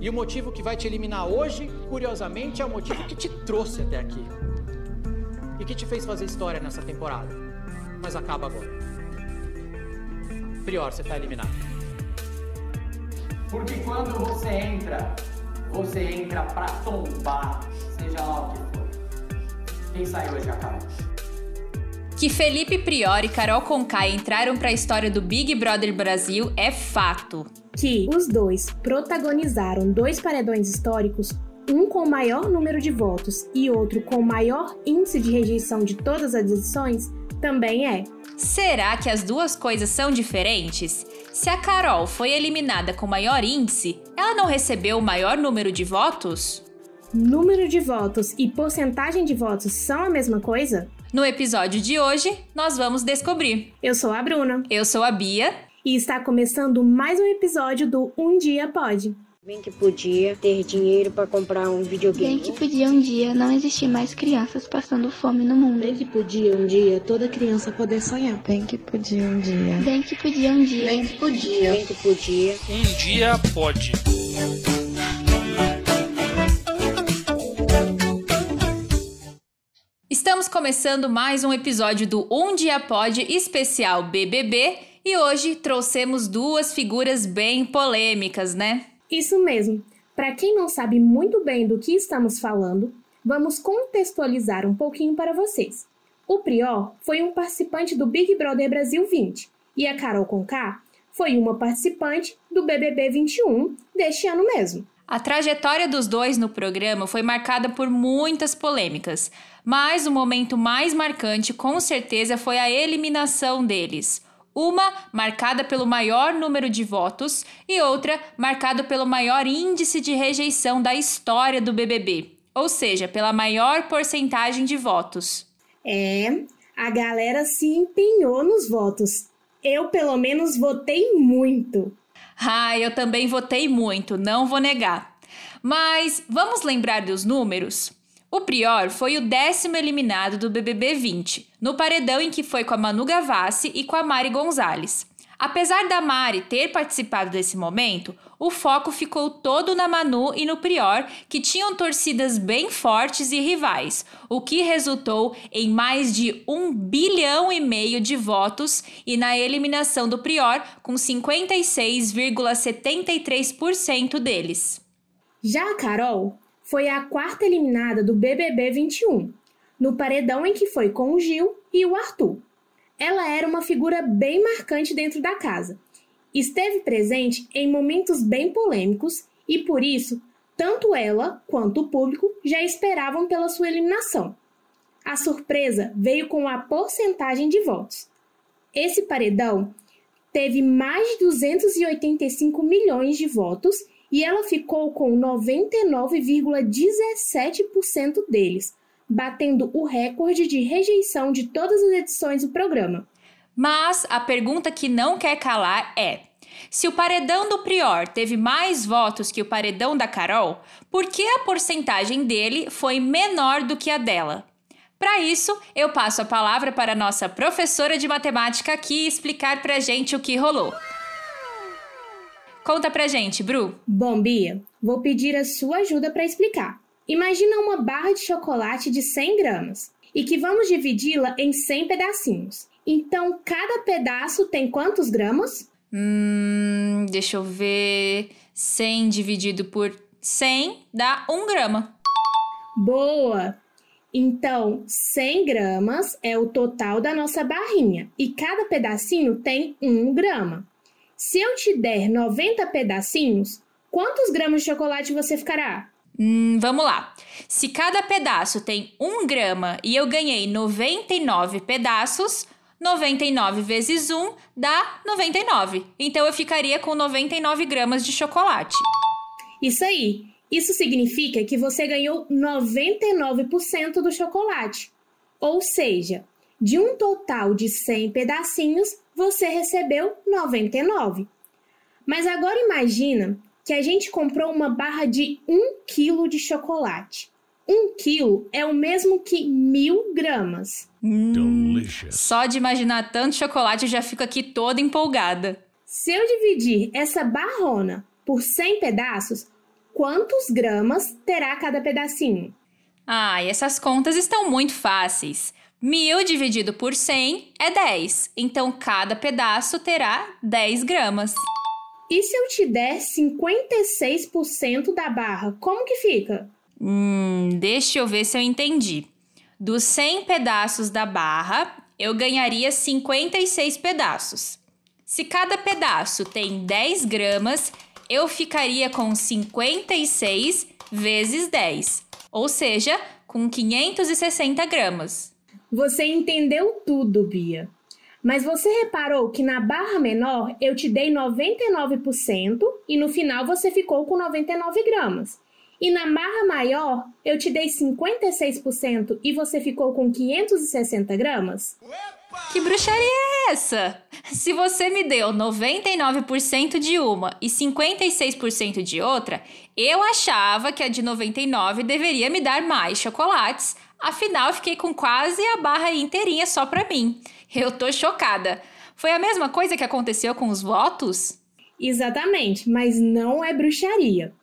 E o motivo que vai te eliminar hoje, curiosamente, é o motivo que te trouxe até aqui. E que te fez fazer história nessa temporada. Mas acaba agora. Prior, você tá eliminado. Porque quando você entra, você entra pra tombar, seja lá o que for. Quem saiu hoje acaba. Que Felipe Prior e Carol Conká entraram para a história do Big Brother Brasil é fato. Que os dois protagonizaram dois paredões históricos, um com maior número de votos e outro com maior índice de rejeição de todas as edições, também é. Será que as duas coisas são diferentes? Se a Carol foi eliminada com maior índice, ela não recebeu o maior número de votos? Número de votos e porcentagem de votos são a mesma coisa? No episódio de hoje, nós vamos descobrir. Eu sou a Bruna. Eu sou a Bia. E está começando mais um episódio do Um Dia Pode. Bem que podia ter dinheiro para comprar um videogame. Bem que podia um dia não existir mais crianças passando fome no mundo. Bem que podia um dia toda criança poder sonhar. Bem que podia um dia. Bem que podia um dia. Bem que podia. Bem que podia. Um dia pode. Estamos começando mais um episódio do Um Dia Pode especial BBB e hoje trouxemos duas figuras bem polêmicas, né? Isso mesmo. Para quem não sabe muito bem do que estamos falando, vamos contextualizar um pouquinho para vocês. O Prior foi um participante do Big Brother Brasil 20 e a Carol Conká foi uma participante do BBB 21 deste ano mesmo. A trajetória dos dois no programa foi marcada por muitas polêmicas, mas o momento mais marcante com certeza foi a eliminação deles. Uma marcada pelo maior número de votos e outra marcada pelo maior índice de rejeição da história do BBB, ou seja, pela maior porcentagem de votos. É, a galera se empenhou nos votos. Eu, pelo menos, votei muito. Ah, eu também votei muito, não vou negar. Mas vamos lembrar dos números? O Prior foi o décimo eliminado do BBB 20, no paredão em que foi com a Manu Gavassi e com a Mari Gonzalez. Apesar da Mari ter participado desse momento, o foco ficou todo na Manu e no Prior, que tinham torcidas bem fortes e rivais, o que resultou em mais de um bilhão e meio de votos e na eliminação do Prior, com 56,73% deles. Já a Carol foi a quarta eliminada do BBB 21, no paredão em que foi com o Gil e o Arthur ela era uma figura bem marcante dentro da casa. Esteve presente em momentos bem polêmicos e, por isso, tanto ela quanto o público já esperavam pela sua eliminação. A surpresa veio com a porcentagem de votos. Esse paredão teve mais de 285 milhões de votos e ela ficou com 99,17% deles, batendo o recorde de rejeição de todas as edições do programa. Mas a pergunta que não quer calar é: se o paredão do Prior teve mais votos que o paredão da Carol, por que a porcentagem dele foi menor do que a dela? Para isso, eu passo a palavra para a nossa professora de matemática aqui explicar pra gente o que rolou. Conta pra gente, Bru. Bom, Bia, vou pedir a sua ajuda para explicar. Imagina uma barra de chocolate de 100 gramas e que vamos dividi-la em 100 pedacinhos. Então, cada pedaço tem quantos gramas? Hum, deixa eu ver. 100 dividido por 100 dá 1 grama. Boa! Então, 100 gramas é o total da nossa barrinha e cada pedacinho tem 1 grama. Se eu te der 90 pedacinhos, quantos gramas de chocolate você ficará? Hum, vamos lá. Se cada pedaço tem 1 grama e eu ganhei 99 pedaços, 99 vezes 1 dá 99. Então eu ficaria com 99 gramas de chocolate. Isso aí. Isso significa que você ganhou 99% do chocolate. Ou seja, de um total de 100 pedacinhos, você recebeu 99. Mas agora imagina que a gente comprou uma barra de 1 kg de chocolate. 1 quilo é o mesmo que mil gramas. Hum, só de imaginar tanto chocolate eu já fico aqui toda empolgada. Se eu dividir essa barrona por 100 pedaços, quantos gramas terá cada pedacinho? Ah, e essas contas estão muito fáceis. 1000 dividido por 100 é 10, então cada pedaço terá 10 gramas. E se eu te der 56% da barra, como que fica? Hum, deixa eu ver se eu entendi. Dos 100 pedaços da barra, eu ganharia 56 pedaços. Se cada pedaço tem 10 gramas, eu ficaria com 56 vezes 10, ou seja, com 560 gramas. Você entendeu tudo, Bia. Mas você reparou que na barra menor eu te dei 99% e no final você ficou com 99 gramas. E na barra maior eu te dei 56% e você ficou com 560 gramas? Que bruxaria é essa? Se você me deu 99% de uma e 56% de outra, eu achava que a de 99 deveria me dar mais chocolates. Afinal, fiquei com quase a barra inteirinha só para mim. Eu tô chocada. Foi a mesma coisa que aconteceu com os votos? Exatamente, mas não é bruxaria.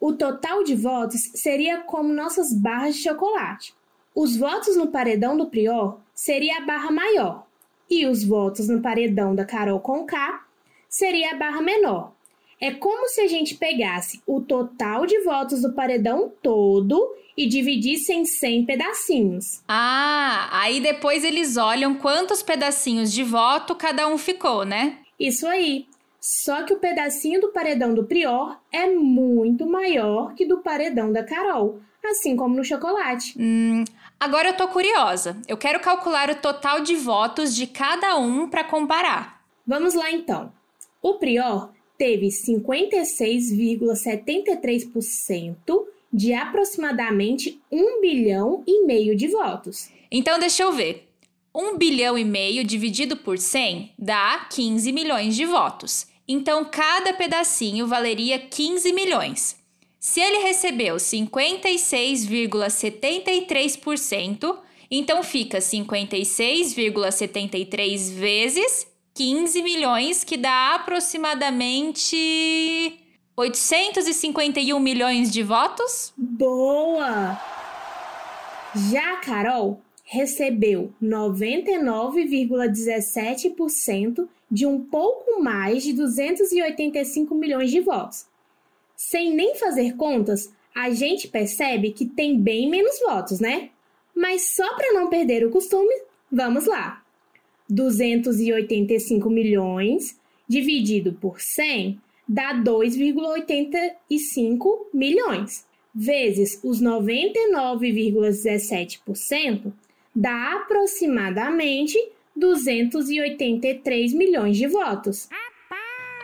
O total de votos seria como nossas barras de chocolate. Os votos no paredão do Prior seria a barra maior, e os votos no paredão da Carol com K seria a barra menor. É como se a gente pegasse o total de votos do paredão todo e dividisse em 100 pedacinhos. Ah, aí depois eles olham quantos pedacinhos de voto cada um ficou, né? Isso aí. Só que o pedacinho do paredão do Prior é muito maior que do paredão da Carol, assim como no chocolate. Hum, agora eu tô curiosa. Eu quero calcular o total de votos de cada um para comparar. Vamos lá então. O Prior teve 56,73% de aproximadamente 1 bilhão e meio de votos. Então deixa eu ver. 1 bilhão e meio dividido por 100 dá 15 milhões de votos. Então cada pedacinho valeria 15 milhões. Se ele recebeu 56,73%, então fica 56,73 vezes 15 milhões, que dá aproximadamente 851 milhões de votos? Boa! Já a Carol recebeu 99,17% de um pouco mais de 285 milhões de votos. Sem nem fazer contas, a gente percebe que tem bem menos votos, né? Mas só para não perder o costume, vamos lá. 285 milhões dividido por 100 dá 2,85 milhões, vezes os 99,17% dá aproximadamente 283 milhões de votos.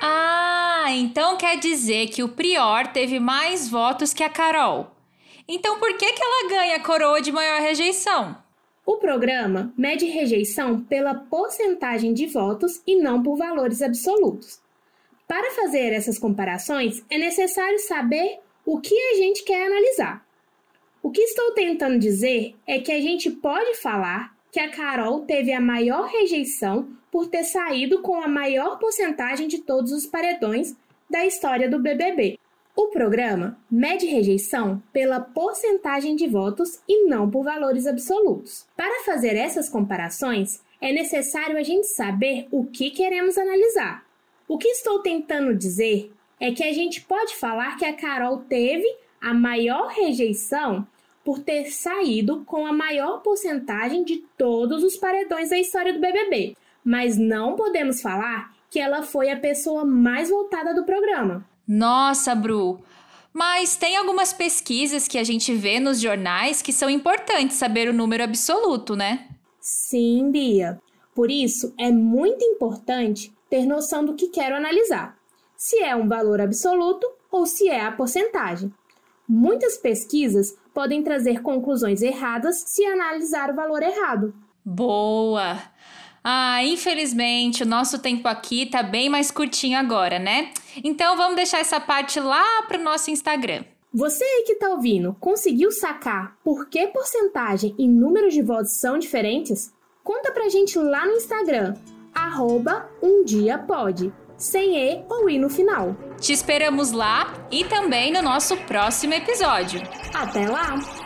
Ah, então quer dizer que o Prior teve mais votos que a Carol. Então por que, que ela ganha a coroa de maior rejeição? O programa mede rejeição pela porcentagem de votos e não por valores absolutos. Para fazer essas comparações, é necessário saber o que a gente quer analisar. O que estou tentando dizer é que a gente pode falar que a Carol teve a maior rejeição por ter saído com a maior porcentagem de todos os paredões da história do BBB. O programa mede rejeição pela porcentagem de votos e não por valores absolutos. Para fazer essas comparações, é necessário a gente saber o que queremos analisar. O que estou tentando dizer é que a gente pode falar que a Carol teve a maior rejeição por ter saído com a maior porcentagem de todos os paredões da história do BBB, mas não podemos falar que ela foi a pessoa mais votada do programa. Nossa, Bru. Mas tem algumas pesquisas que a gente vê nos jornais que são importantes saber o número absoluto, né? Sim, Bia. Por isso, é muito importante ter noção do que quero analisar. Se é um valor absoluto ou se é a porcentagem. Muitas pesquisas podem trazer conclusões erradas se analisar o valor errado. Boa! Ah, infelizmente o nosso tempo aqui tá bem mais curtinho agora, né? Então vamos deixar essa parte lá pro nosso Instagram. Você aí que tá ouvindo, conseguiu sacar por que porcentagem e números de votos são diferentes? Conta pra gente lá no Instagram, arroba sem E ou I no final. Te esperamos lá e também no nosso próximo episódio. Até lá!